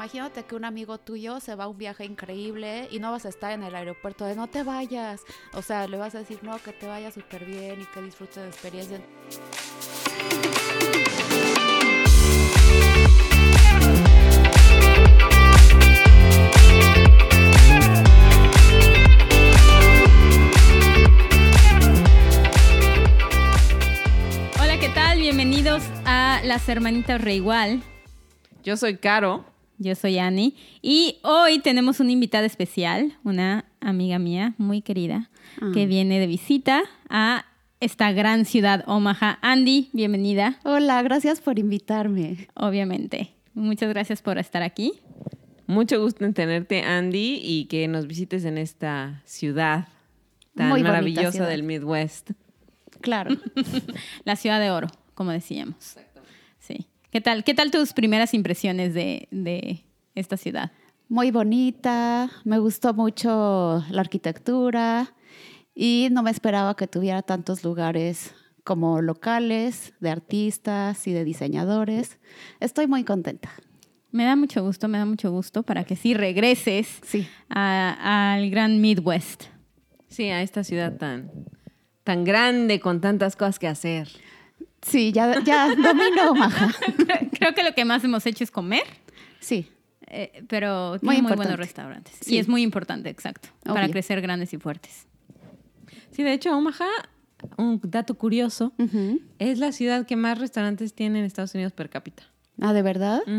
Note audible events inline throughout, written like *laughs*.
imagínate que un amigo tuyo se va a un viaje increíble y no vas a estar en el aeropuerto de no te vayas. O sea, le vas a decir, no, que te vaya súper bien y que disfrutes de la experiencia. Hola, ¿qué tal? Bienvenidos a Las Hermanitas Reigual. Yo soy Caro. Yo soy Annie. Y hoy tenemos una invitada especial, una amiga mía muy querida, que viene de visita a esta gran ciudad, Omaha. Andy, bienvenida. Hola, gracias por invitarme. Obviamente. Muchas gracias por estar aquí. Mucho gusto en tenerte, Andy, y que nos visites en esta ciudad tan Muy maravillosa ciudad. del Midwest. Claro. *laughs* La ciudad de oro, como decíamos. ¿Qué tal, qué tal tus primeras impresiones de, de esta ciudad? Muy bonita, me gustó mucho la arquitectura y no me esperaba que tuviera tantos lugares como locales, de artistas y de diseñadores. Estoy muy contenta. Me da mucho gusto, me da mucho gusto para que sí regreses Sí. a- al gran Midwest. Sí, a esta ciudad tan, tan grande, con tantas cosas que hacer. Sí, ya, ya domino Omaha. *laughs* Creo que lo que más hemos hecho es comer, Sí, eh, pero Muy tiene muy, buenos restaurantes. Sí. Y es muy importante, exacto, para crecer grandes y fuertes. Sí, de hecho, Omaha, un dato curioso, es la ciudad que más restaurantes tiene en Estados Unidos per cápita. Ah, ¿de verdad? Ah,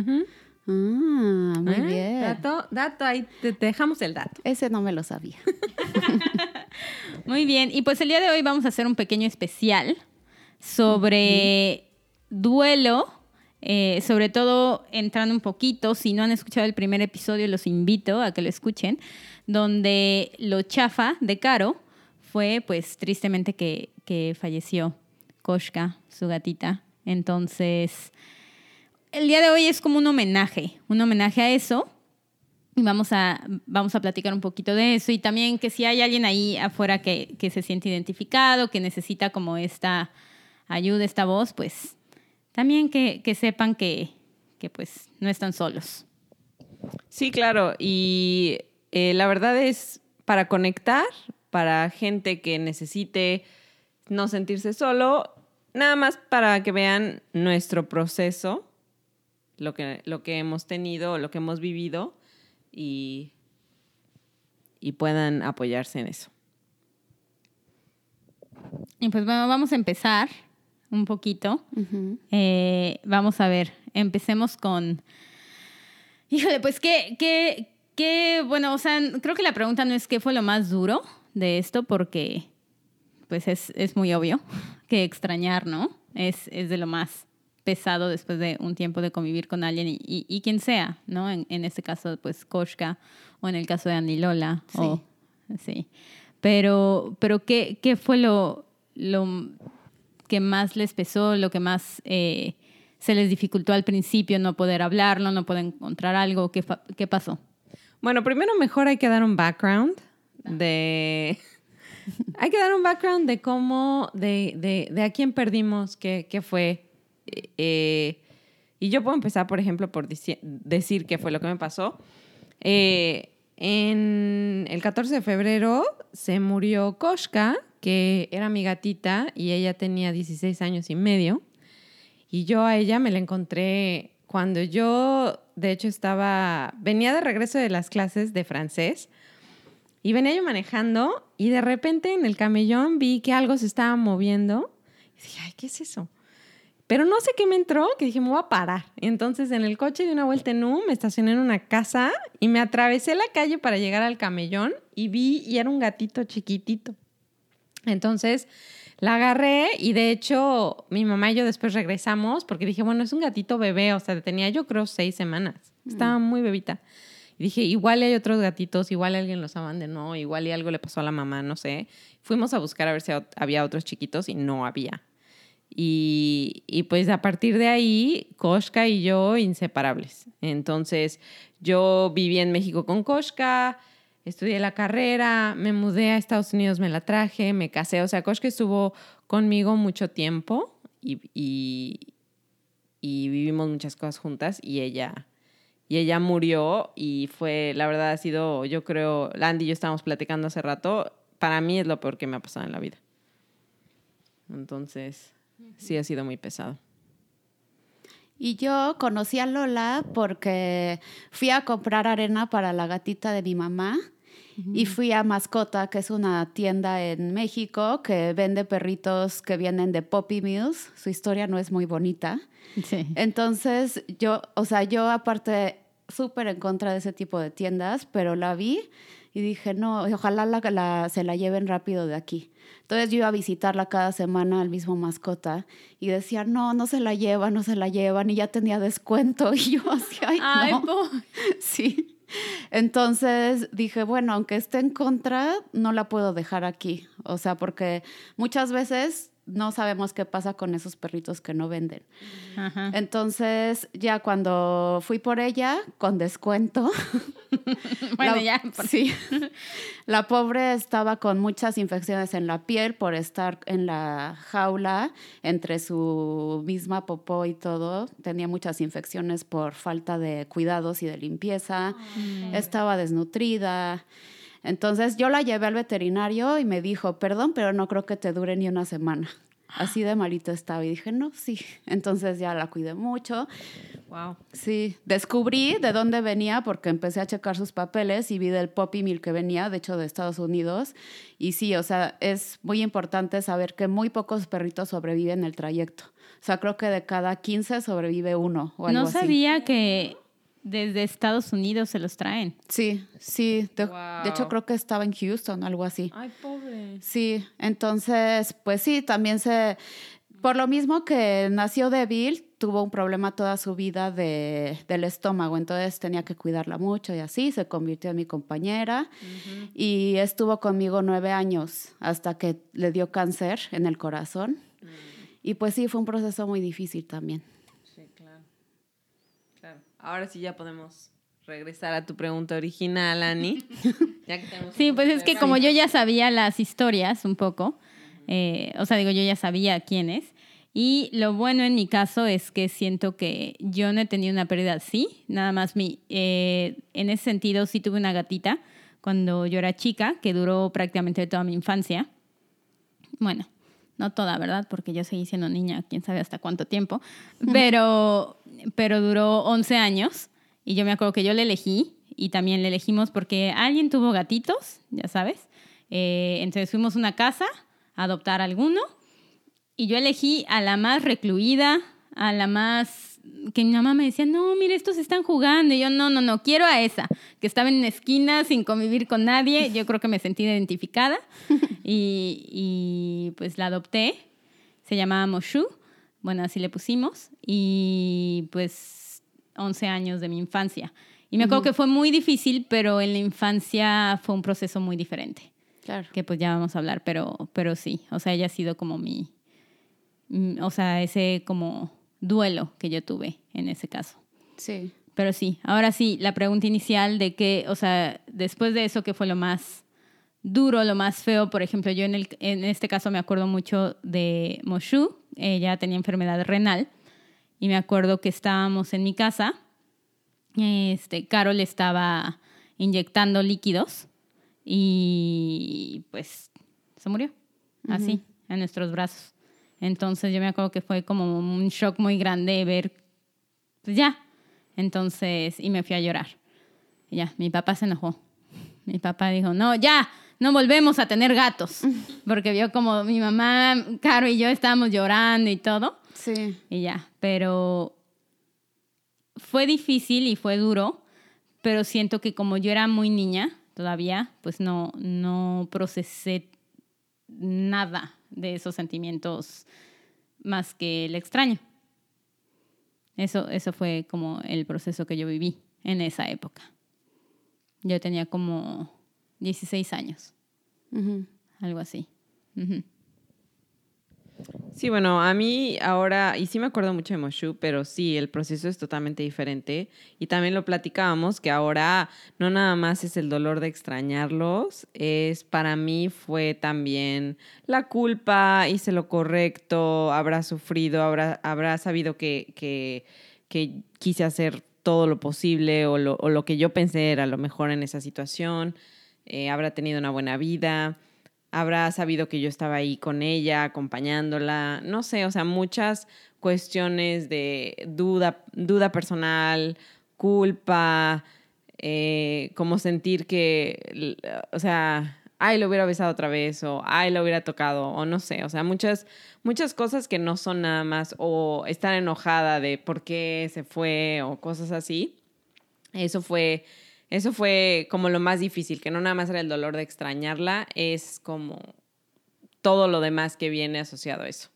muy ¿Eh? bien. Dato, dato, ahí te, te dejamos el dato. Ese no me lo sabía. *laughs* Muy bien, y pues el día de hoy vamos a hacer un pequeño especial sobre duelo, eh, sobre todo entrando un poquito, si no han escuchado el primer episodio, los invito a que lo escuchen, donde lo chafa de Caro fue pues tristemente que, que falleció Koshka, su gatita. Entonces, el día de hoy es como un homenaje, un homenaje a eso. Y vamos a, vamos a platicar un poquito de eso y también que si hay alguien ahí afuera que, que se siente identificado, que necesita como esta ayuda, esta voz, pues también que, que sepan que, que pues no están solos. Sí, claro. Y eh, la verdad es para conectar, para gente que necesite no sentirse solo, nada más para que vean nuestro proceso, lo que, lo que hemos tenido, lo que hemos vivido y, y puedan apoyarse en eso. Y pues bueno, vamos a empezar un poquito. Eh, vamos a ver, empecemos con... Híjole, pues qué, qué, qué, bueno, o sea, creo que la pregunta no es qué fue lo más duro de esto, porque pues es, es muy obvio *laughs* que extrañar, ¿no? Es, es de lo más pesado después de un tiempo de convivir con alguien y, y- y quien sea, ¿no? En, en este caso, pues Koshka, o en el caso de Andy Lola, o sí. Pero, pero ¿qué, qué fue lo, lo que más les pesó, lo que más eh, se les dificultó al principio, no poder hablarlo, no poder encontrar algo? ¿Qué, qué pasó? Bueno, primero mejor hay que dar un background de... hay que dar un background de cómo, de, de, de a quién perdimos, qué, qué fue. Eh, y yo puedo empezar, por ejemplo, por decir qué fue lo que me pasó. Eh, en el 14 de febrero se murió Koshka, que era mi gatita, y ella tenía 16 años y medio. Y yo a ella me la encontré cuando yo, de hecho, estaba, venía de regreso de las clases de francés y venía yo manejando y de repente en el camellón vi que algo se estaba moviendo. Y dije, ay, ¿qué es eso? Pero no sé qué me entró, que dije, me voy a parar. Entonces en el coche de una vuelta en U me estacioné en una casa y me atravesé la calle para llegar al camellón y vi y era un gatito chiquitito. Entonces la agarré y de hecho mi mamá y yo después regresamos porque dije, bueno, es un gatito bebé, o sea, tenía yo creo seis semanas, estaba muy bebita. Y dije, igual hay otros gatitos, igual alguien los abandonó, igual y algo le pasó a la mamá, no sé. Fuimos a buscar a ver si había otros chiquitos y no había. Y, y pues a partir de ahí, Koshka y yo inseparables. Entonces, yo viví en México con Koshka, estudié la carrera, me mudé a Estados Unidos, me la traje, me casé. O sea, Koshka estuvo conmigo mucho tiempo y, y, y vivimos muchas cosas juntas y ella, y ella murió y fue, la verdad ha sido, yo creo, Landy y yo estábamos platicando hace rato, para mí es lo peor que me ha pasado en la vida. Entonces, sí ha sido muy pesado. Y yo conocí a Lola porque fui a comprar arena para la gatita de mi mamá y fui a Mascota, que es una tienda en México que vende perritos que vienen de Poppy Mills. Su historia no es muy bonita. Sí. Entonces, yo, o sea, yo aparte súper en contra de ese tipo de tiendas, pero la vi y dije, no, ojalá la, la- se la lleven rápido de aquí. Entonces yo iba a visitarla cada semana al mismo mascota y decía, no, no se la llevan, no se la llevan y ya tenía descuento *laughs* y yo así, ay, Ay, no. po- *laughs* Sí. Entonces dije, bueno, aunque esté en contra, no la puedo dejar aquí. O sea, porque muchas veces no sabemos qué pasa con esos perritos que no venden. Ajá. Entonces, ya cuando fui por ella, con descuento. *laughs* Bueno, la- ya. *laughs* Sí. La pobre estaba con muchas infecciones en la piel por estar en la jaula entre su misma popó y todo. Tenía muchas infecciones por falta de cuidados y de limpieza. Estaba desnutrida. Entonces yo la llevé al veterinario y me dijo, perdón, pero no creo que te dure ni una semana. Así de malito estaba. Y dije, no, sí. Entonces ya la cuidé mucho. Wow. Sí, descubrí de dónde venía porque empecé a checar sus papeles y vi del Poppy Mill que venía, de hecho de Estados Unidos. Y sí, o sea, es muy importante saber que muy pocos perritos sobreviven el trayecto. O sea, creo que de cada 15 sobrevive uno o algo No así. sabía que desde Estados Unidos se los traen. Sí, sí. De, Wow. de hecho, creo que estaba en Houston, algo así. Ay, pobre. Sí, entonces, pues sí, también se... Por lo mismo que nació débil, tuvo un problema toda su vida de, del estómago, entonces tenía que cuidarla mucho y así, se convirtió en mi compañera y estuvo conmigo nueve años hasta que le dio cáncer en el corazón. Y pues sí, fue un proceso muy difícil también. Ahora sí ya podemos regresar a tu pregunta original, Ani. *laughs* Ya que tenemos Sí, pues es que como yo ya sabía las historias un poco, eh, o sea, digo, yo ya sabía quién es. Y lo bueno en mi caso es que siento que yo no he tenido una pérdida así, nada más mi, eh, en ese sentido sí tuve una gatita cuando yo era chica, que duró prácticamente toda mi infancia. Bueno, no toda, ¿verdad? Porque yo seguí siendo niña, quién sabe hasta cuánto tiempo, *laughs* pero, pero duró 11 años y yo me acuerdo que yo le elegí y también le elegimos porque alguien tuvo gatitos, ya sabes. Eh, entonces fuimos a una casa a adoptar alguno y yo elegí a la más recluida, a la más que mi mamá me decía, no, mire, estos están jugando. Y yo, no, no, no, quiero a esa, que estaba en una esquina sin convivir con nadie. Yo creo que me sentí identificada *laughs* y, y, pues la adopté. Se llamaba Moshu, bueno, así le pusimos. Y pues 11 años de mi infancia. Y me acuerdo que fue muy difícil, pero en la infancia fue un proceso muy diferente Claro. que pues ya vamos a hablar, pero, pero sí, o sea, ella ha sido como mi, mm, o sea, ese como duelo que yo tuve en ese caso. Sí. Pero sí, ahora sí, la pregunta inicial de que, o sea, después de eso, ¿qué fue lo más duro, lo más feo? Por ejemplo, yo en, el, en este caso me acuerdo mucho de Moshu, ella tenía enfermedad renal y me acuerdo que estábamos en mi casa, este, Carol estaba inyectando líquidos y pues se murió, así, en nuestros brazos. Entonces yo me acuerdo que fue como un shock muy grande ver, pues ya. Entonces, y me fui a llorar. Y ya, mi papá se enojó. Mi papá dijo, no, ya, no volvemos a tener gatos. Porque vio como mi mamá, Caro y yo estábamos llorando y todo. Sí. Y ya, pero fue difícil y fue duro, pero siento que como yo era muy niña todavía, pues no, no procesé nada de esos sentimientos más que el extraño. Eso, eso fue como el proceso que yo viví en esa época. Yo tenía como 16 años, algo así. Sí, bueno, a mí ahora, y sí me acuerdo mucho de Moshu, pero sí, el proceso es totalmente diferente. Y también lo platicábamos, que ahora no nada más es el dolor de extrañarlos, es para mí fue también la culpa, hice lo correcto, habrá sufrido, habrá, habrá sabido que, que, que quise hacer todo lo posible o lo, o lo que yo pensé era lo mejor en esa situación, eh, habrá tenido una buena vida, habrá sabido que yo estaba ahí con ella, acompañándola, no sé, o sea, muchas cuestiones de duda, duda personal, culpa, eh, como sentir que, o sea, ay, lo hubiera besado otra vez, o ay, lo hubiera tocado, o no sé, o sea, muchas, muchas cosas que no son nada más, o estar enojada de por qué se fue, o cosas así. Eso fue, eso fue como lo más difícil, que no nada más era el dolor de extrañarla, es como todo lo demás que viene asociado a eso.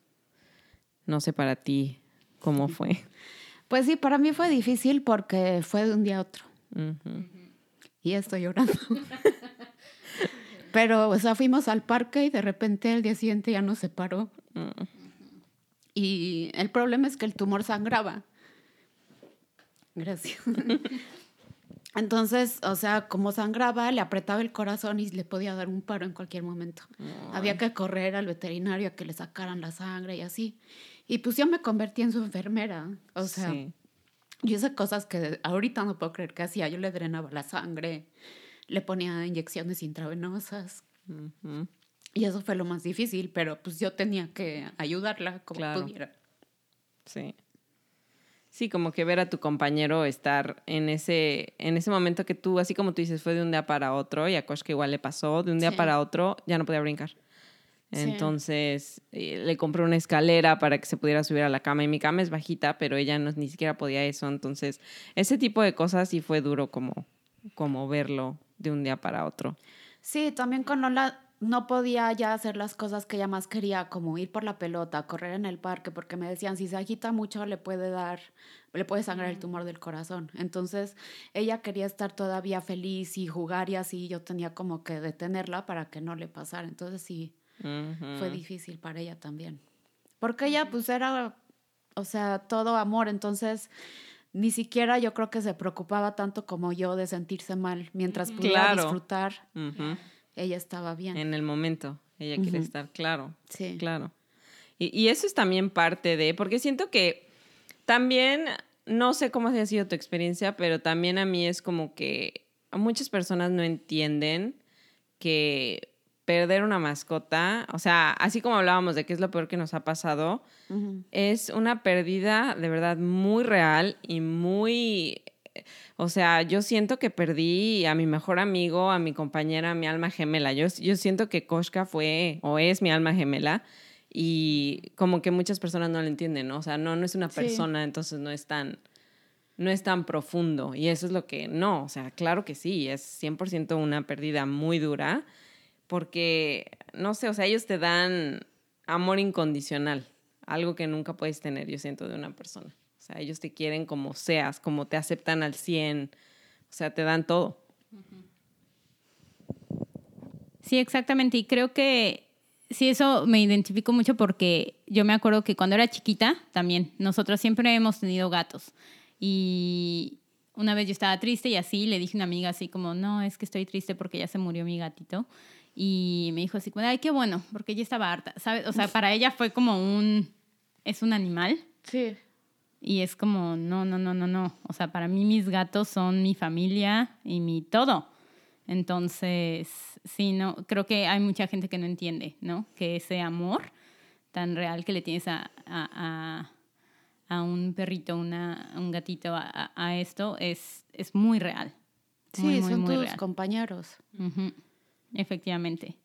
No sé para ti cómo fue. *laughs* Pues sí, para mí fue difícil porque fue de un día a otro. Y estoy llorando. *laughs* Pero, o sea, fuimos al parque y de repente el día siguiente ya nos separó. Mm. Y el problema es que el tumor sangraba. Gracias. *laughs* Entonces, o sea, como sangraba, le apretaba el corazón y le podía dar un paro en cualquier momento. Había que correr al veterinario a que le sacaran la sangre y así. Y pues yo me convertí en su enfermera. O sea, yo hice cosas que ahorita no puedo creer que hacía. Yo le drenaba la sangre, le ponía inyecciones intravenosas. Y eso fue lo más difícil, pero pues yo tenía que ayudarla como pudiera. Sí. Sí, como que ver a tu compañero estar en ese, en ese momento que tú, así como tú dices, fue de un día para otro, y a Koshka igual le pasó, de un día para otro ya no podía brincar. Entonces eh, le compré una escalera para que se pudiera subir a la cama y mi cama es bajita, pero ella no, ni siquiera podía eso. Entonces ese tipo de cosas sí fue duro como, como verlo de un día para otro. Sí, también con Lola no podía ya hacer las cosas que ella más quería, como ir por la pelota, correr en el parque, porque me decían, si se agita mucho le puede dar, le puede sangrar el tumor del corazón. Entonces, ella quería estar todavía feliz y jugar y así, yo tenía como que detenerla para que no le pasara. Entonces, sí, fue difícil para ella también. Porque ella, pues, era, o sea, todo amor, entonces ni siquiera yo creo que se preocupaba tanto como yo de sentirse mal, mientras pudiera disfrutar ella estaba bien. En el momento, ella quiere estar, claro. Sí. Claro. Y, y, eso es también parte de, porque siento que también, no sé cómo ha sido tu experiencia, pero también a mí es como que muchas personas no entienden que perder una mascota, o sea, así como hablábamos de qué es lo peor que nos ha pasado, es una pérdida de verdad muy real y muy o sea, yo siento que perdí a mi mejor amigo, a mi compañera, a mi alma gemela. Yo, yo siento que Koshka fue o es mi alma gemela y como que muchas personas no lo entienden, ¿no? O sea, no, no es una persona, entonces no es tan no es tan profundo y eso es lo que no, o sea, claro que sí, es 100% una pérdida muy dura porque no sé, o sea, ellos te dan amor incondicional, algo que nunca puedes tener, yo siento, de una persona. O sea, ellos te quieren como seas, como te aceptan al 100, o sea, te dan todo. Sí, exactamente. Y creo que sí, eso me identifico mucho porque yo me acuerdo que cuando era chiquita, también, nosotros siempre hemos tenido gatos. Y una vez yo estaba triste y así le dije a una amiga así como, no, es que estoy triste porque ya se murió mi gatito. Y me dijo así como, ay, qué bueno, porque ella estaba harta, ¿sabes? O sea, para ella fue como un, es un animal. Sí. Y es como, no, no, no, no, no. O sea, para mí mis gatos son mi familia y mi todo. Entonces, sí, no, creo que hay mucha gente que no entiende, ¿no? Que ese amor tan real que le tienes a, a, a, un perrito, una, un gatito, a, esto, es, es muy real. Sí, son tus compañeros. Efectivamente.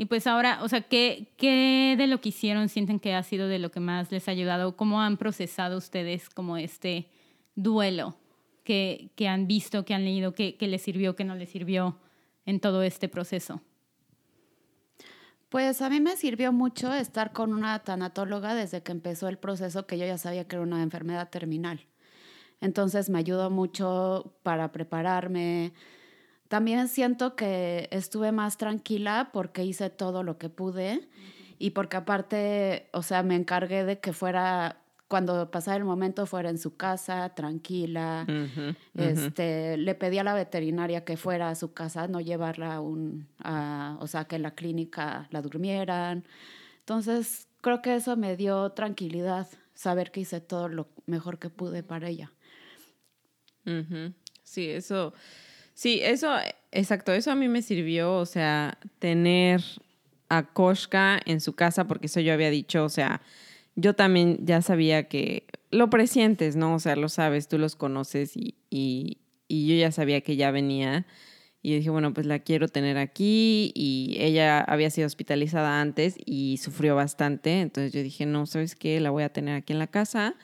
Y pues ahora, o sea, ¿qué, ¿qué de lo que hicieron sienten que ha sido de lo que más les ha ayudado? ¿Cómo han procesado ustedes como este duelo que, que han visto, que han leído, que, que les sirvió, que no les sirvió en todo este proceso? Pues a mí me sirvió mucho estar con una tanatóloga desde que empezó el proceso, que yo ya sabía que era una enfermedad terminal. Entonces me ayudó mucho para prepararme, también siento que estuve más tranquila porque hice todo lo que pude y porque aparte, o sea, me encargué de que fuera cuando pasara el momento fuera en su casa, tranquila. Este, le pedí a la veterinaria que fuera a su casa, no llevarla a un, o sea, que en la clínica la durmieran. Entonces, creo que eso me dio tranquilidad, saber que hice todo lo mejor que pude para ella. Sí, eso, sí, eso, exacto, eso a mí me sirvió, o sea, tener a Koshka en su casa, porque eso yo había dicho, o sea, yo también ya sabía que lo presientes, ¿no? O sea, lo sabes, tú los conoces y, y, y yo ya sabía que ya venía. Y dije, bueno, pues la quiero tener aquí y ella había sido hospitalizada antes y sufrió bastante. Entonces yo dije, no, ¿sabes qué? La voy a tener aquí en la casa,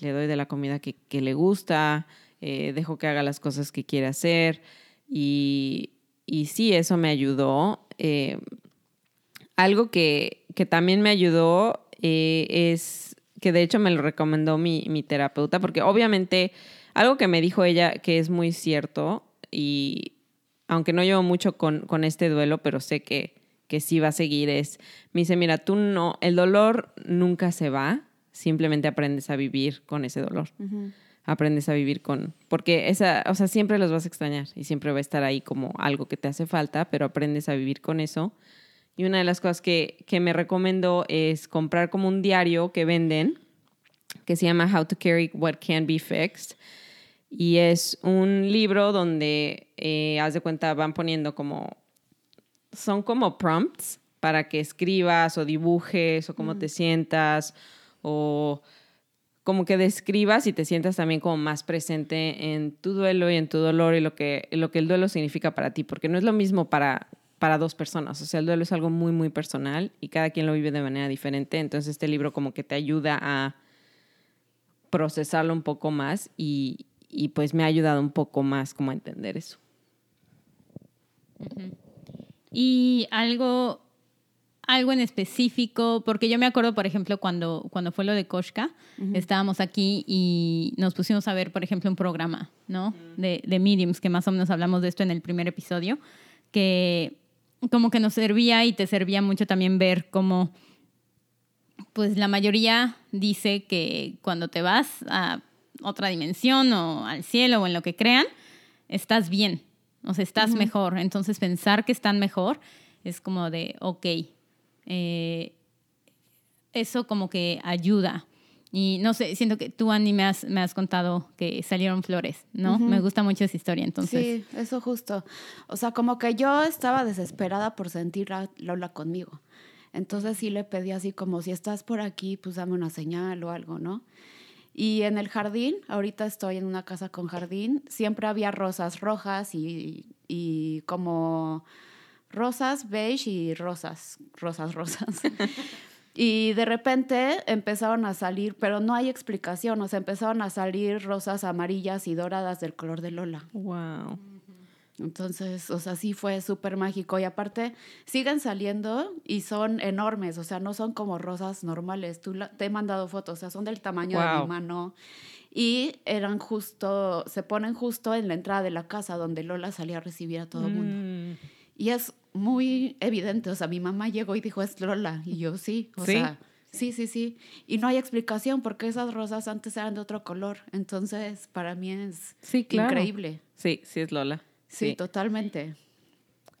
le doy de la comida que, que le gusta, eh, dejo que haga las cosas que quiere hacer. Y, y sí, eso me ayudó. Eh, algo que, que también me ayudó eh, es que de hecho me lo recomendó mi, mi terapeuta, porque obviamente algo que me dijo ella que es muy cierto y aunque no llevo mucho con, con este duelo, pero sé que, que sí va a seguir, es, me dice, mira, tú no, el dolor nunca se va, simplemente aprendes a vivir con ese dolor. Aprendes a vivir con, porque esa, o sea, siempre los vas a extrañar y siempre va a estar ahí como algo que te hace falta, pero aprendes a vivir con eso. Y una de las cosas que, que me recomendó es comprar como un diario que venden, que se llama How to Carry What Can Be Fixed. Y es un libro donde, eh, haz de cuenta, van poniendo como, son como prompts para que escribas o dibujes o cómo te sientas o como que describas y te sientas también como más presente en tu duelo y en tu dolor y lo que, lo que el duelo significa para ti, porque no es lo mismo para, para dos personas, o sea, el duelo es algo muy, muy personal y cada quien lo vive de manera diferente, entonces este libro como que te ayuda a procesarlo un poco más y, y pues me ha ayudado un poco más como a entender eso. Y algo, algo en específico, porque yo me acuerdo, por ejemplo, cuando, cuando fue lo de Koshka, estábamos aquí y nos pusimos a ver, por ejemplo, un programa, ¿no? De, de Mediums, que más o menos hablamos de esto en el primer episodio, que como que nos servía y te servía mucho también ver cómo, pues la mayoría dice que cuando te vas a otra dimensión o al cielo o en lo que crean, estás bien, o sea, estás mejor. Entonces pensar que están mejor es como de, ok, eh, eso como que ayuda. Y no sé, siento que tú, Annie, me has, me has contado que salieron flores, ¿no? Me gusta mucho esa historia, entonces. Sí, eso justo. O sea, como que yo estaba desesperada por sentir a Lola conmigo. Entonces sí le pedí así como, si estás por aquí, pues dame una señal o algo, ¿no? Y en el jardín, ahorita estoy en una casa con jardín, siempre había rosas rojas y, y como rosas beige y rosas, rosas, *laughs* rosas. y de repente empezaron a salir, pero no hay explicación, o sea, empezaron a salir rosas amarillas y doradas del color de Lola. Wow. Entonces, o sea, sí fue súper mágico. Y aparte, siguen saliendo y son enormes, o sea, no son como rosas normales. Tú la- te he mandado fotos, o sea, son del tamaño de mi mano. Y eran justo, se ponen justo en la entrada de la casa donde Lola salía a recibir a todo el mundo. Y es muy evidente, o sea, mi mamá llegó y dijo, es Lola. Y yo, sí, o ¿Sí? sea, sí, sí, sí. Y no hay explicación porque esas rosas antes eran de otro color. Entonces, para mí es Sí, claro. increíble. Sí, sí es Lola. Sí, Sí. totalmente.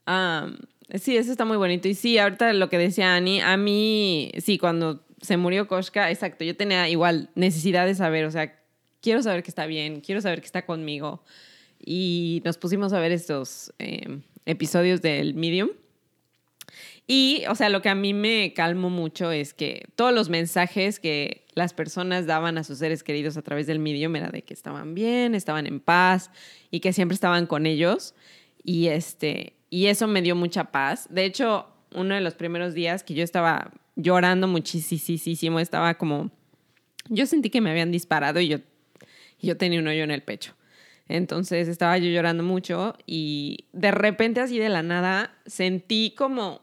Am, sí, eso está muy bonito. Y sí, ahorita lo que decía Ani, a mí, sí, cuando se murió Koshka, exacto, yo tenía igual necesidad de saber, o sea, quiero saber que está bien, quiero saber que está conmigo. Y nos pusimos a ver estos eh, episodios del Medium. Y, o sea, lo que a mí me calmó mucho es que todos los mensajes que las personas daban a sus seres queridos a través del Medium era de que estaban bien, estaban en paz y que siempre estaban con ellos. Y, este, y eso me dio mucha paz. De hecho, uno de los primeros días que yo estaba llorando muchísimo, estaba como... Yo sentí que me habían disparado y yo, yo tenía un hoyo en el pecho. Entonces estaba yo llorando mucho y de repente así de la nada sentí como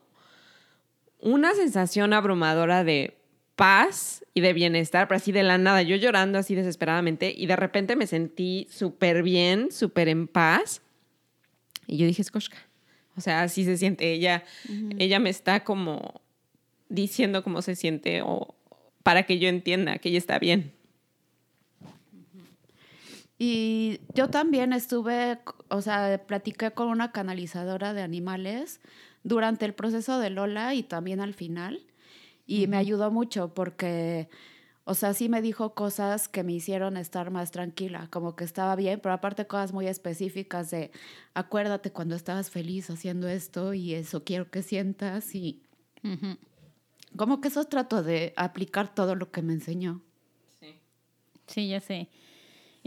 una sensación abrumadora de paz y de bienestar, pero así de la nada, yo llorando así desesperadamente y de repente me sentí súper bien, súper en paz. Y yo dije, es Koshka. O sea, así se siente ella. Ella me está como diciendo cómo se siente o para que yo entienda que ella está bien. Y yo también estuve, o sea, platiqué con una canalizadora de animales durante el proceso de Lola y también al final. Y me ayudó mucho porque, o sea, sí me dijo cosas que me hicieron estar más tranquila, como que estaba bien, pero aparte cosas muy específicas de, acuérdate cuando estabas feliz haciendo esto y eso quiero que sientas y como que eso trato de aplicar todo lo que me enseñó. Sí. Sí, ya sé.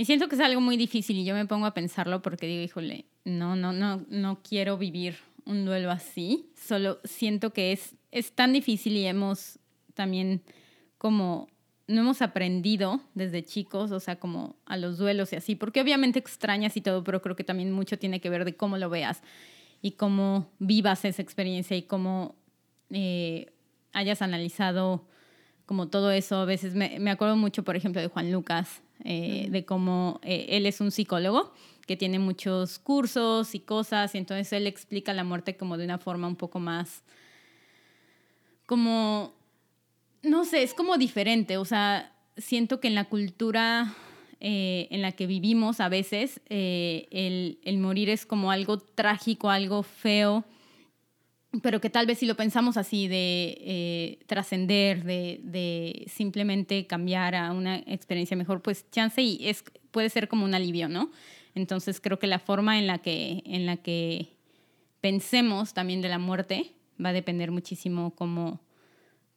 Y siento que es algo muy difícil y yo me pongo a pensarlo porque digo, híjole, no, no, no, no quiero vivir un duelo así. Solo siento que es, es tan difícil y hemos también como no hemos aprendido desde chicos, o sea, como a los duelos y así, porque obviamente extrañas y todo, pero creo que también mucho tiene que ver de cómo lo veas y cómo vivas esa experiencia y cómo eh, hayas analizado como todo eso. A veces me, me, acuerdo mucho, por ejemplo, de Juan Lucas, eh, de cómo eh, él es un psicólogo que tiene muchos cursos y cosas, y entonces él explica la muerte como de una forma un poco más como no sé, es como diferente, o sea, siento que en la cultura eh, en la que vivimos a veces, eh, el, morir es como algo trágico, algo feo, pero que tal vez si lo pensamos así de eh, trascender, de, simplemente cambiar a una experiencia mejor, pues chance y es, puede ser como un alivio, ¿no? Entonces creo que la forma en la que, en la que pensemos también de la muerte va a depender muchísimo cómo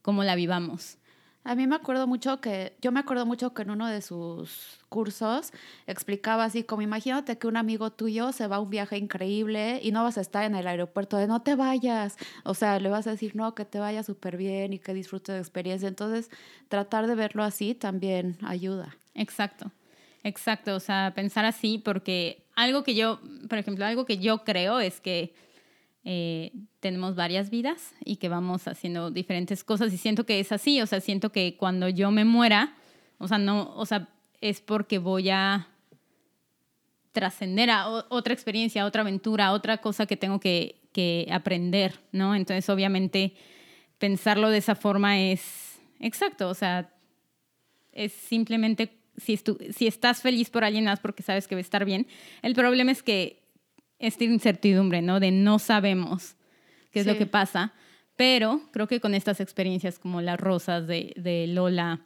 cómo la vivamos. A mí me acuerdo mucho que, yo me acuerdo mucho que en uno de sus cursos explicaba así como imagínate que un amigo tuyo se va a un viaje increíble y no vas a estar en el aeropuerto de no te vayas. O sea, le vas a decir no, que te vaya súper bien y que disfrutes de experiencia. Entonces, tratar de verlo así también ayuda. Exacto, exacto. O sea, pensar así porque algo que yo, por ejemplo, algo que yo creo es que eh, tenemos varias vidas y que vamos haciendo diferentes cosas y siento que es así, o sea, siento que cuando yo me muera, o sea, no, o sea, es porque voy a trascender a otra experiencia, otra aventura, otra cosa que tengo que, que aprender, ¿no? Entonces, obviamente, pensarlo de esa forma es exacto, o sea, es simplemente si, si estás feliz por alguien más porque sabes que va a estar bien. El problema es que esta incertidumbre, ¿no? De no sabemos qué es lo que pasa, pero creo que con estas experiencias como las rosas de, Lola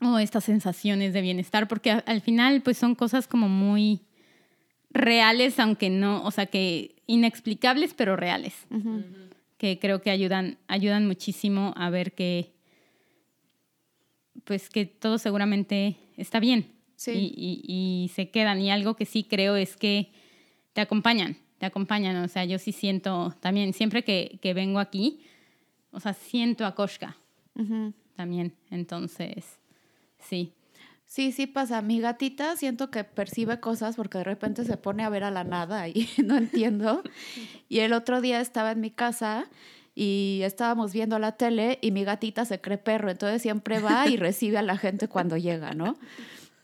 o estas sensaciones de bienestar, porque al final pues son cosas como muy reales, aunque no, o sea, que inexplicables, pero reales, que creo que ayudan, ayudan muchísimo a ver que, pues que todo seguramente está bien y se quedan. Y algo que sí creo es que te acompañan, te acompañan. O sea, yo sí siento también, siempre que, que vengo aquí, o sea, siento a Koshka también. Entonces, sí. Sí, sí pasa. Mi gatita siento que percibe cosas porque de repente se pone a ver a la nada y *laughs* no entiendo. Y el otro día estaba en mi casa y estábamos viendo la tele y mi gatita se cree perro, entonces siempre va y recibe a la gente cuando llega, ¿no?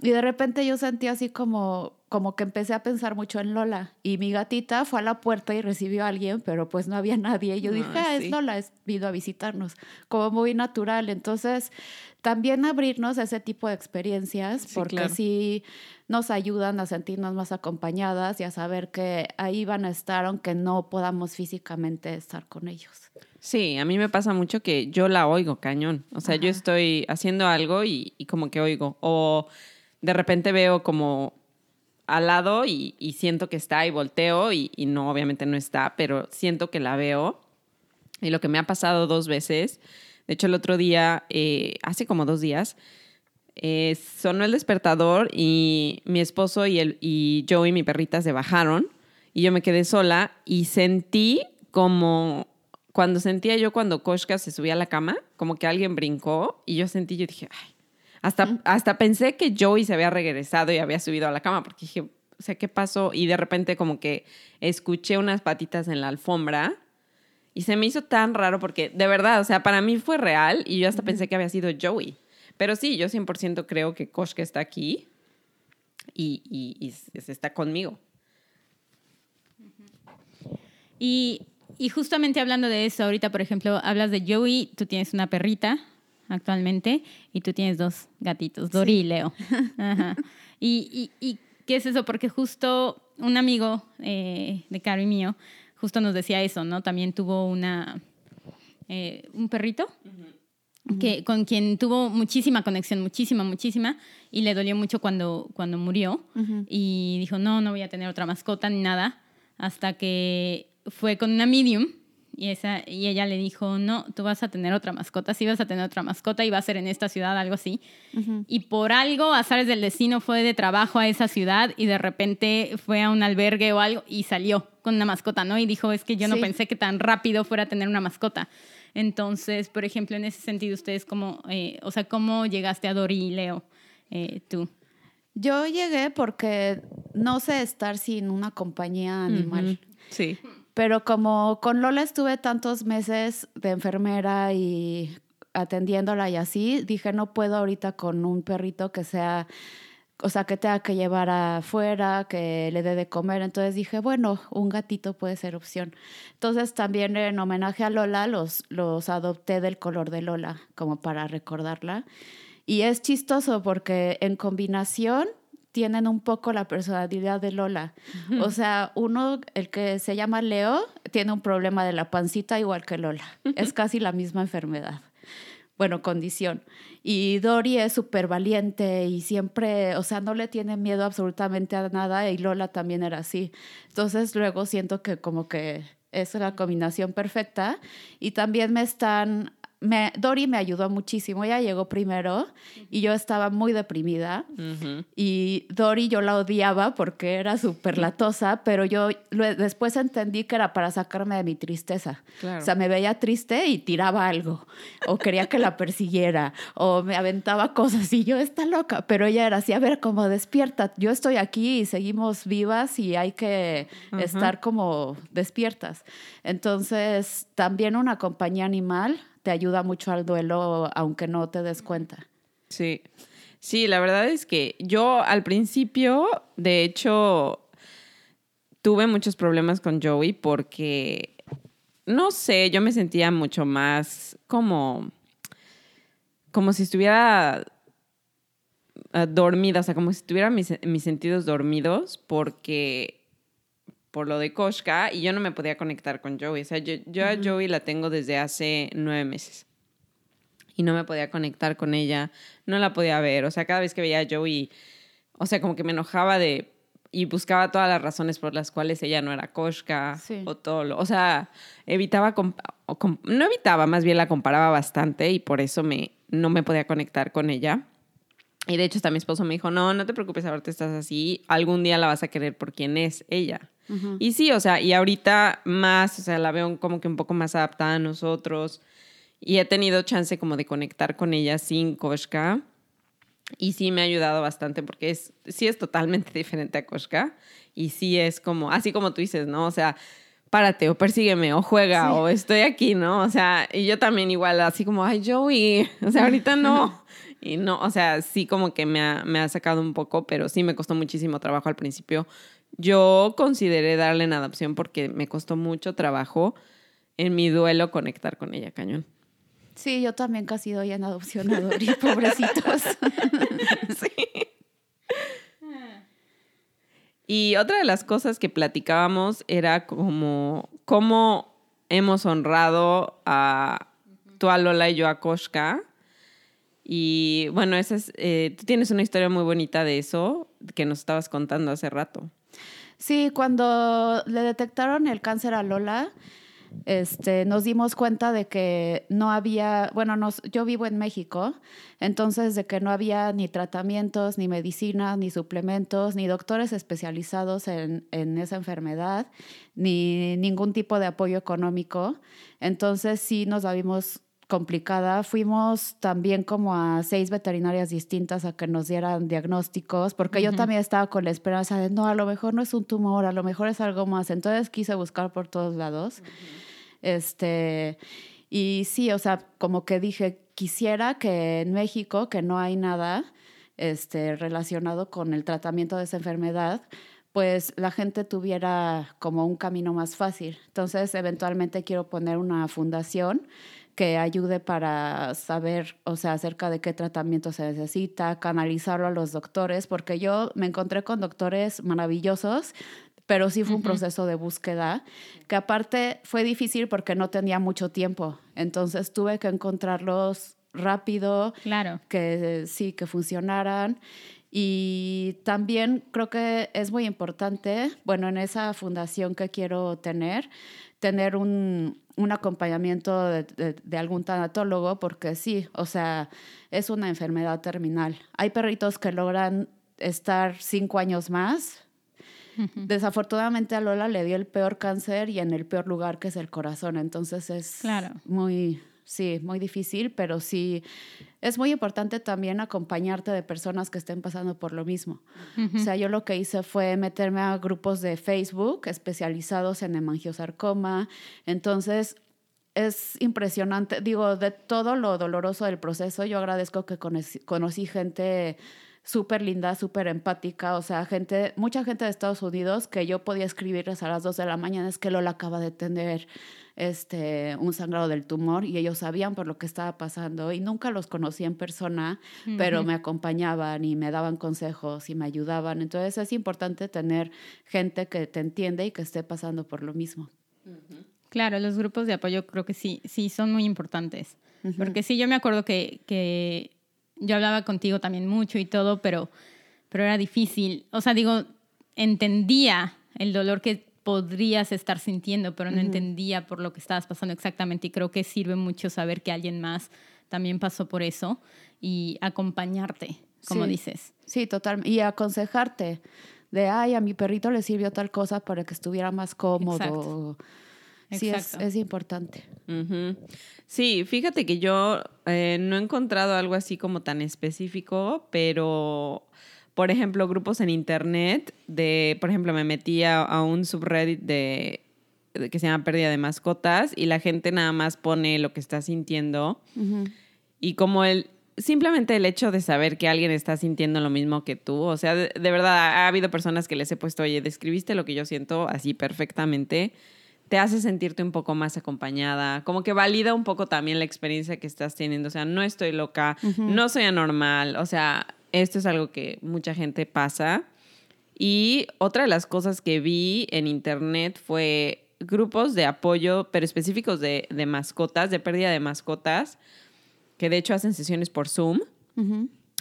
Y de repente yo sentí así como, como que empecé a pensar mucho en Lola. Y mi gatita fue a la puerta y recibió a alguien, pero pues no había *laughs* nadie. Y yo dije, ah, es Lola, es vino a visitarnos. Como muy natural. Entonces, también abrirnos a ese tipo de experiencias, porque sí nos ayudan a sentirnos más acompañadas y a saber que ahí van a estar, aunque no podamos físicamente estar con ellos. Sí, a mí me pasa mucho que yo la oigo cañón. O sea, yo estoy haciendo algo y, y como que oigo. O de repente veo como al lado y, siento que está y volteo y, no, obviamente no está, pero siento que la veo. Y lo que me ha pasado dos veces, de hecho el otro día, eh, hace como dos días, eh, sonó el despertador y mi esposo y, el, y yo y mi perrita se bajaron y yo me quedé sola y sentí como cuando sentía yo cuando Koshka se subía a la cama, como que alguien brincó y yo sentí, yo dije, ay, hasta, hasta pensé que Joey se había regresado y había subido a la cama porque dije, o sea, ¿qué pasó? Y de repente como que escuché unas patitas en la alfombra y se me hizo tan raro porque de verdad, o sea, para mí fue real y yo hasta pensé que había sido Joey. Pero sí, yo 100% creo que Koshka está aquí y, y, está conmigo. Y, y justamente hablando de eso, ahorita, por ejemplo, hablas de Joey, tú tienes una perrita, actualmente y tú tienes dos gatitos, Dori y Leo. *laughs* Y, y, qué es eso? Porque justo un amigo eh, de Caro y mío justo nos decía eso, ¿no? También tuvo una, eh, un perrito que, con quien tuvo muchísima conexión, muchísima, muchísima, y le dolió mucho cuando, cuando murió. Y dijo, no, no voy a tener otra mascota ni nada, hasta que fue con una medium y, esa, y ella le dijo, no, tú vas a tener otra mascota, sí vas a tener otra mascota y va a ser en esta ciudad, algo así. Y por algo, azares del destino, fue de trabajo a esa ciudad y de repente fue a un albergue o algo y salió con una mascota, ¿no? Y dijo, es que yo no Sí. pensé que tan rápido fuera a tener una mascota. Entonces, por ejemplo, en ese sentido, ustedes, ¿cómo, eh, o sea, cómo llegaste a Dori y Leo, eh, tú? Yo llegué porque no sé estar sin una compañía animal. Sí. Pero como con Lola estuve tantos meses de enfermera y atendiéndola y así, dije, no puedo ahorita con un perrito que sea, o sea, que tenga que llevar afuera, que le dé de comer. Entonces dije, bueno, un gatito puede ser opción. Entonces también en homenaje a Lola los, los adopté del color de Lola, como para recordarla. Y es chistoso porque en combinación tienen un poco la personalidad de Lola. O sea, uno, el que se llama Leo, tiene un problema de la pancita igual que Lola. Es casi la misma enfermedad. Bueno, condición. Y Dori es súper valiente y siempre, o sea, no le tiene miedo absolutamente a nada y Lola también era así. Entonces luego siento que como que es la combinación perfecta y también me están... Me, Dori me ayudó muchísimo, ella llegó primero y yo estaba muy deprimida y Dori yo la odiaba porque era súper latosa, pero yo después entendí que era para sacarme de mi tristeza. Claro. O sea, me veía triste y tiraba algo, o quería que la *laughs* persiguiera, o me aventaba cosas y yo está loca, pero ella era así, a ver, como despierta, yo estoy aquí y seguimos vivas y hay que estar como despiertas. Entonces, también una compañía animal te ayuda mucho al duelo, aunque no te des cuenta. Sí. Sí, la verdad es que yo al principio, de hecho, tuve muchos problemas con Joey porque, no sé, yo me sentía mucho más como, como si estuviera ah, dormida, o sea, como si tuviera mis, mis sentidos dormidos porque por lo de Koshka y yo no me podía conectar con Joey. O sea, yo, yo a Joey la tengo desde hace nueve meses y no me podía conectar con ella, no la podía ver. O sea, cada vez que veía a Joey, o sea, como que me enojaba de y buscaba todas las razones por las cuales ella no era Koshka Sí. o todo lo, o sea, evitaba o no evitaba, más bien la comparaba bastante y por eso me no me podía conectar con ella. Y de hecho hasta mi esposo me dijo, "No, no te preocupes, ahorita estás así, algún día la vas a querer por quién es ella." Y sí, o sea, y ahorita más, o sea, la veo como que un poco más adaptada a nosotros. Y he tenido chance como de conectar con ella sin Koshka. Y sí me ha ayudado bastante porque es, sí es totalmente *laughs* diferente a Koshka. Y sí es como, así como tú dices, ¿no? O sea, párate o persígueme o juega Sí. o estoy aquí, ¿no? O sea, y yo también igual, así como, ay, Joey, *laughs* o sea, ahorita no. *laughs* Y no, o sea, sí como que me ha, me ha sacado un poco, pero sí me costó muchísimo trabajo al principio. Yo consideré darle en adopción porque me costó mucho trabajo en mi duelo conectar con ella, cañón. Sí, yo también casi doy en adopción a Dori, *laughs* pobrecitos. *laughs* Y otra de las cosas que platicábamos era como cómo hemos honrado a tú a Lola y yo a Koshka. Y bueno, esa es, eh, tú tienes una historia muy bonita de eso que nos estabas contando hace rato. Sí, cuando le detectaron el cáncer a Lola, este, nos dimos cuenta de que no había, bueno, nos, yo vivo en México, entonces de que no había ni tratamientos, ni medicinas, ni suplementos, ni doctores especializados en, en esa enfermedad, ni ningún tipo de apoyo económico. Entonces sí nos la vimos complicada. Fuimos también como a seis veterinarias distintas a que nos dieran diagnósticos, porque yo también estaba con la esperanza de, no, a lo mejor no es un tumor, a lo mejor es algo más. Entonces quise buscar por todos lados. Este, y sí, o sea, como que dije, quisiera que en México, que no hay nada este, relacionado con el tratamiento de esa enfermedad, pues la gente tuviera como un camino más fácil. Entonces, eventualmente quiero poner una fundación que ayude para saber, o sea, acerca de qué tratamiento se necesita, canalizarlo a los doctores, porque yo me encontré con doctores maravillosos, pero sí fue un proceso de búsqueda, que aparte fue difícil porque no tenía mucho tiempo, entonces tuve que encontrarlos rápido, Claro. que sí, que funcionaran. Y también creo que es muy importante, bueno, en esa fundación que quiero tener, tener un, un acompañamiento de, de- de algún tanatólogo, porque sí, o sea, es una enfermedad terminal. Hay perritos que logran estar cinco años más. Desafortunadamente a Lola le dio el peor cáncer y en el peor lugar que es el corazón, entonces es Claro. muy, sí, muy difícil, pero sí es muy importante también acompañarte de personas que estén pasando por lo mismo. O sea, yo lo que hice fue meterme a grupos de Facebook especializados en hemangiosarcoma. Entonces, es impresionante. Digo, de todo lo doloroso del proceso, yo agradezco que conocí, conocí gente súper linda, súper empática, o sea, gente, mucha gente de Estados Unidos que yo podía escribirles a las 2 de la mañana, es que Lola acaba de tener este, un sangrado del tumor y ellos sabían por lo que estaba pasando y nunca los conocí en persona, pero me acompañaban y me daban consejos y me ayudaban. Entonces es importante tener gente que te entiende y que esté pasando por lo mismo. Claro, los grupos de apoyo creo que sí, sí son muy importantes. Porque sí, yo me acuerdo que, que yo hablaba contigo también mucho y todo, pero, pero era difícil. O sea, digo, entendía el dolor que podrías estar sintiendo, pero no entendía por lo que estabas pasando exactamente. Y creo que sirve mucho saber que alguien más también pasó por eso y acompañarte, como Sí. dices. Sí, totalmente. Y aconsejarte de, ay, a mi perrito le sirvió tal cosa para que estuviera más cómodo. Exacto. Sí, es, Exacto. es importante. Ujú. Sí, fíjate que yo eh, no he encontrado algo así como tan específico, pero, por ejemplo, grupos en internet de, por ejemplo, me metí a, a un subreddit de, de- que se llama Pérdida de Mascotas y la gente nada más pone lo que está sintiendo. Y como el simplemente el hecho de saber que alguien está sintiendo lo mismo que tú, o sea, de, de verdad ha habido personas que les he puesto, oye, describiste lo que yo siento así perfectamente, te hace sentirte un poco más acompañada, como que valida un poco también la experiencia que estás teniendo, o sea, no estoy loca, no soy anormal, o sea, esto es algo que mucha gente pasa. Y otra de las cosas que vi en internet fue grupos de apoyo, pero específicos de, de mascotas, de pérdida de mascotas, que de hecho hacen sesiones por Zoom.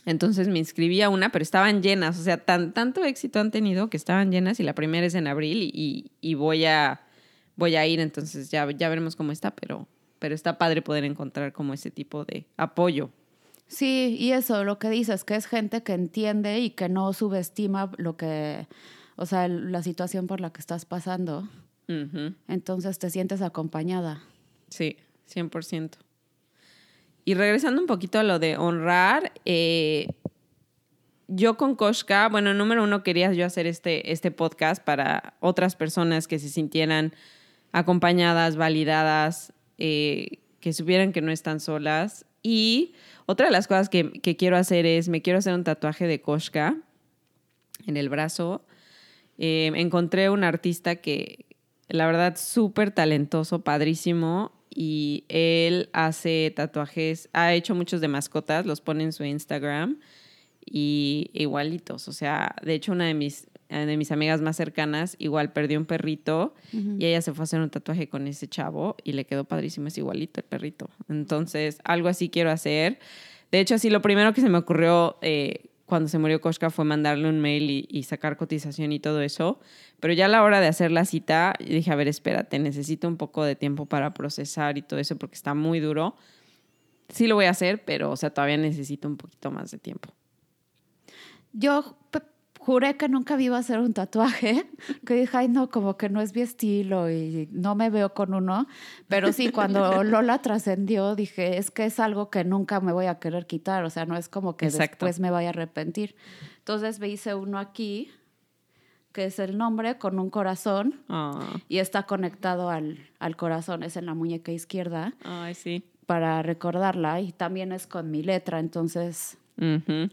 Entonces me inscribí a una, pero estaban llenas, o sea, tan, tanto éxito han tenido que estaban llenas y la primera es en abril y, y- y voy, a, voy a ir, entonces ya, ya veremos cómo está, pero, pero está padre poder encontrar como ese tipo de apoyo. Sí, y eso, lo que dices, que es gente que entiende y que no subestima lo que, o sea, la situación por la que estás pasando. Entonces te sientes acompañada. Sí, 100%. Y regresando un poquito a lo de honrar, eh, yo con Koshka, bueno, número uno quería yo hacer este, este podcast para otras personas que se sintieran acompañadas, validadas, eh, que supieran que no están solas. Y otra de las cosas que, quiero hacer es, me quiero hacer un tatuaje de Koshka en el brazo. Eh, encontré un artista que, la verdad, súper talentoso, padrísimo. Y él hace tatuajes, ha hecho muchos de mascotas, los pone en su Instagram y igualitos. O sea, de hecho, una de mis, de mis amigas más cercanas igual perdió un perrito y ella se fue a hacer un tatuaje con ese chavo y le quedó padrísimo, es igualito el perrito. Entonces, algo así quiero hacer. De hecho, así lo primero que se me ocurrió eh, cuando se murió Koshka fue mandarle un mail y, y sacar cotización y todo eso. Pero ya a la hora de hacer la cita, dije, a ver, espérate, necesito un poco de tiempo para procesar y todo eso porque está muy duro. Sí lo voy a hacer, pero, o sea, todavía necesito un poquito más de tiempo. Yo juré que nunca me iba a hacer un tatuaje, *laughs* que dije, ay, no, como que no es mi estilo y no me veo con uno. Pero sí, cuando *laughs* Lola trascendió, dije, es que es algo que nunca me voy a querer quitar, o sea, no es como que Exacto. después me vaya a arrepentir. Entonces me hice uno aquí, que es el nombre con un corazón Ah, y está conectado al, al corazón, es en la muñeca izquierda, Ay, sí. para recordarla y también es con mi letra, entonces Ujú.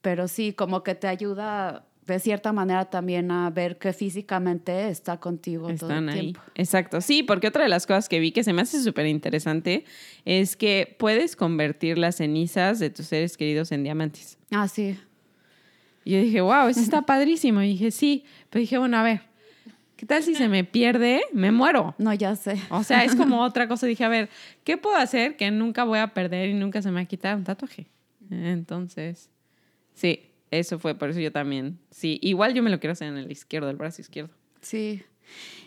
pero sí, como que te ayuda de cierta manera también a ver que físicamente está contigo todo el ahí. tiempo. Exacto. Sí, porque otra de las cosas que vi que se me hace súper interesante es que puedes convertir las cenizas de tus seres queridos en diamantes. Ah, sí. Y yo dije, wow, eso está *laughs* padrísimo. Y dije, sí. Pero dije, bueno, a ver, ¿Qué tal si se me pierde? Me muero. No, ya sé. O sea, es como *laughs* otra cosa. Dije, a ver, ¿qué puedo hacer que nunca voy a perder y nunca se me va a quitar un tatuaje? Entonces, sí, eso fue, por eso yo también. Sí, igual yo me lo quiero hacer en el izquierdo, el brazo izquierdo. Sí.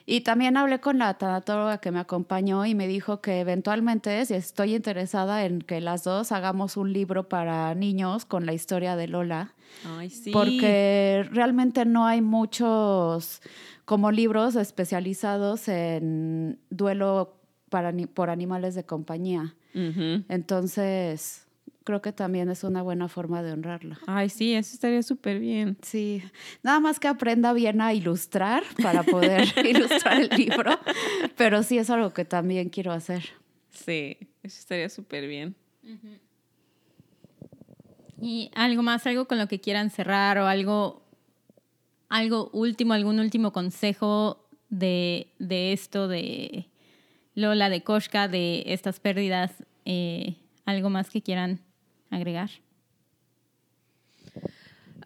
Y también hablé con la tanatóloga que me acompañó y me dijo que eventualmente, si estoy interesada en que las dos hagamos un libro para niños con la historia de Lola. Ay, sí. Porque realmente no hay muchos como libros especializados en duelo para, por animales de compañía. Entonces, creo que también es una buena forma de honrarla. Ay, sí, eso estaría súper bien. Sí, nada más que aprenda bien a ilustrar para poder *laughs* ilustrar el libro, pero sí es algo que también quiero hacer. Sí, eso estaría súper bien. Y algo más, algo con lo que quieran cerrar o algo, algo último, algún último consejo de, esto, de Lola, de Koshka, de estas pérdidas, eh, algo más que quieran agregar?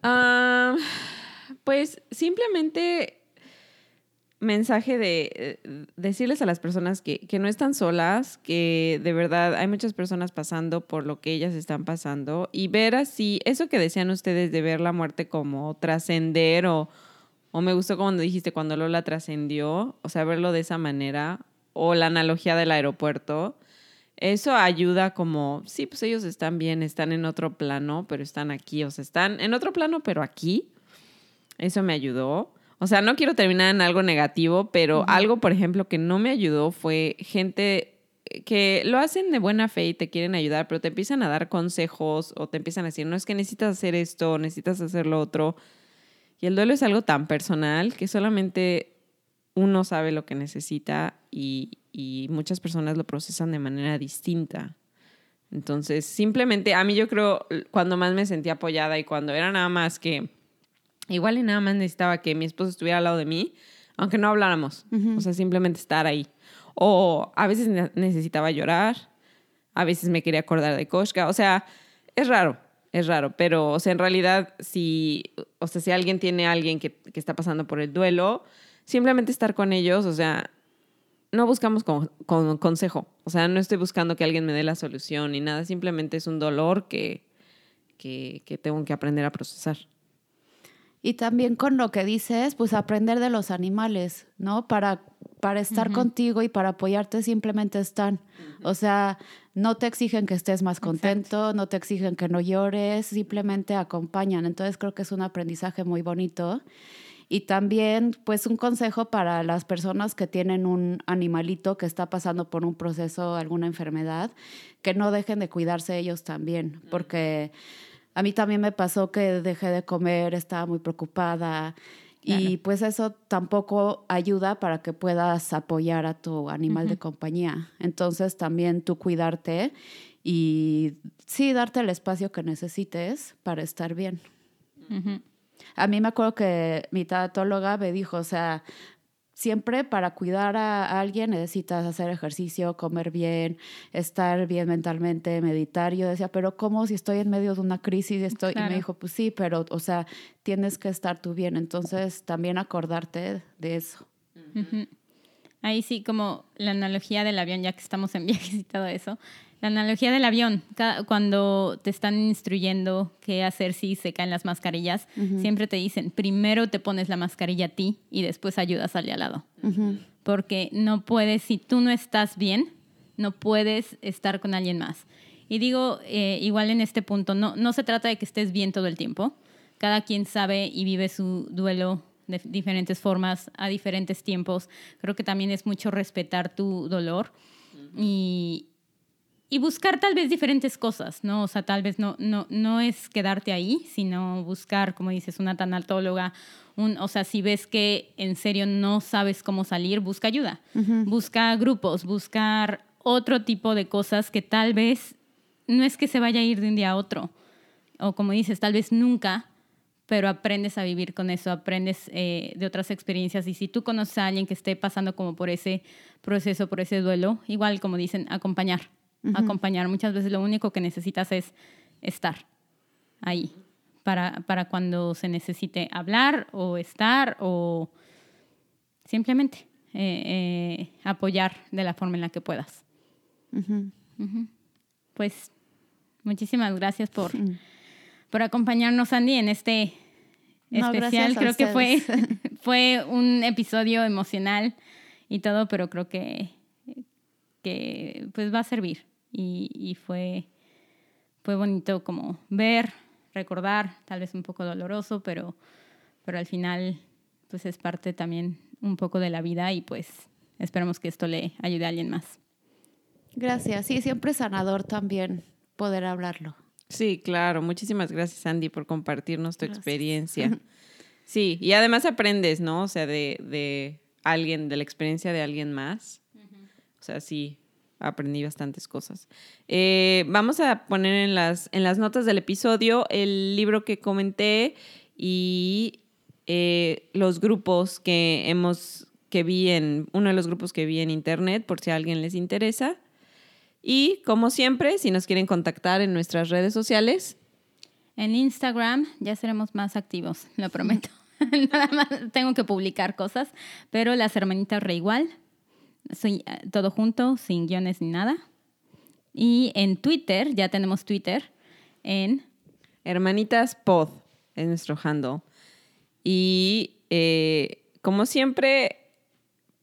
Ah, pues simplemente mensaje de decirles a las personas que, que, no están solas, que de verdad hay muchas personas pasando por lo que ellas están pasando y ver así, eso que decían ustedes de ver la muerte como trascender o, o me gustó cuando dijiste cuando Lola trascendió, o sea, verlo de esa manera o la analogía del aeropuerto eso ayuda como, sí, pues ellos están bien, están en otro plano, pero están aquí, o sea, están en otro plano, pero aquí. Eso me ayudó. O sea, no quiero terminar en algo negativo, pero algo, por ejemplo, que no me ayudó fue gente que lo hacen de buena fe y te quieren ayudar, pero te empiezan a dar consejos o te empiezan a decir, no es que necesitas hacer esto, necesitas hacer lo otro. Y el duelo es algo tan personal que solamente uno sabe lo que necesita y, y muchas personas lo procesan de manera distinta. Entonces, simplemente, a mí yo creo, cuando más me sentí apoyada y cuando era nada más que, igual y nada más necesitaba que mi esposo estuviera al lado de mí, aunque no habláramos, o sea, simplemente estar ahí. O a veces necesitaba llorar, a veces me quería acordar de Koshka, o sea, es raro, es raro, pero, o sea, en realidad, si, o sea, si alguien tiene a alguien que, que está pasando por el duelo, simplemente estar con ellos, o sea, no buscamos con, consejo. O sea, no estoy buscando que alguien me dé la solución ni nada. Simplemente es un dolor que, que, tengo que aprender a procesar. Y también con lo que dices, pues aprender de los animales, ¿no? Para, para estar contigo y para apoyarte simplemente están. O sea, no te exigen que estés más contento, no te exigen que no llores, simplemente acompañan. Entonces creo que es un aprendizaje muy bonito. Y también, pues, un consejo para las personas que tienen un animalito que está pasando por un proceso, alguna enfermedad, que no dejen de cuidarse ellos también, porque a mí también me pasó que dejé de comer, estaba muy preocupada. Y pues eso tampoco ayuda para que puedas apoyar a tu animal de compañía. Entonces también tú cuidarte y sí, darte el espacio que necesites para estar bien. A mí me acuerdo que mi tanatóloga me dijo, o sea, siempre para cuidar a alguien necesitas hacer ejercicio, comer bien, estar bien mentalmente, meditar. yo decía, pero ¿cómo si estoy en medio de una crisis? Estoy... Y me dijo, pues sí, pero, o sea, tienes que estar tú bien. Entonces, también acordarte de eso. Ahí sí, como la analogía del avión, ya que estamos en *laughs* viajes y todo eso, la analogía del avión, cuando te están instruyendo qué hacer si se caen las mascarillas, siempre te dicen, primero te pones la mascarilla a ti y después ayudas al de al lado. Porque no puedes, si tú no estás bien, no puedes estar con alguien más. Y digo, eh, igual en este punto, no, no se trata de que estés bien todo el tiempo. Cada quien sabe y vive su duelo de diferentes formas, a diferentes tiempos. Creo que también es mucho respetar tu dolor. Y, y buscar tal vez diferentes cosas, ¿no? O sea, tal vez no, no, no es quedarte ahí, sino buscar, como dices, una tanatóloga, un, o sea, si ves que en serio no sabes cómo salir, busca ayuda, busca grupos, buscar otro tipo de cosas que tal vez no es que se vaya a ir de un día a otro, o como dices, tal vez nunca, pero aprendes a vivir con eso, aprendes eh, de otras experiencias y si tú conoces a alguien que esté pasando como por ese proceso, por ese duelo, igual como dicen, acompañar acompañar. Muchas veces lo único que necesitas es estar ahí para, para cuando se necesite hablar o estar o simplemente eh, eh, apoyar de la forma en la que puedas. Pues muchísimas gracias por. Por acompañarnos, Andy, en este No, especial. Creo que fue, *laughs* fue un episodio emocional y todo, pero creo que, que pues va a servir. Y, y fue, fue bonito como ver, recordar, tal vez un poco doloroso, pero, pero al final pues es parte también un poco de la vida y pues esperamos que esto le ayude a alguien más. Gracias. Sí, siempre es sanador también poder hablarlo. Sí, claro. Muchísimas gracias, Andy, por compartirnos tu Gracias. experiencia. *laughs* Sí, y además aprendes, ¿no? O sea, de, de alguien, de la experiencia de alguien más. O sea, sí, aprendí bastantes cosas. Eh, vamos a poner en las, en las notas del episodio el libro que comenté y eh, los grupos que hemos, que vi en, uno de los grupos que vi en internet, por si a alguien les interesa. Y como siempre, si nos quieren contactar en nuestras redes sociales, En Instagram ya seremos más activos, lo prometo. *laughs* Nada más tengo que publicar cosas, pero las hermanitas re igual. Soy eh, todo junto, sin guiones ni nada. Y en Twitter, ya tenemos Twitter, en Hermanitas Pod es nuestro handle. Y eh, como siempre,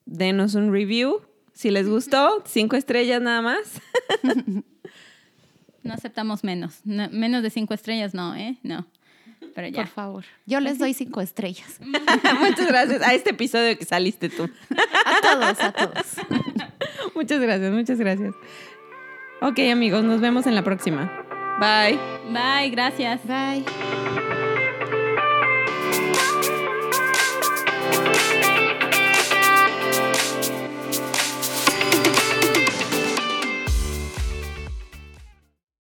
denos un review. Si les gustó, cinco estrellas nada más. *laughs* no aceptamos menos. No- menos de cinco estrellas no, ¿eh? No. Pero ya. Por favor. Yo les doy cinco estrellas. *laughs* Muchas gracias a este episodio que saliste tú. A todos, a todos. *laughs* Muchas gracias, muchas gracias. Ok, amigos, nos vemos en la próxima. Bye. Bye, gracias. Bye.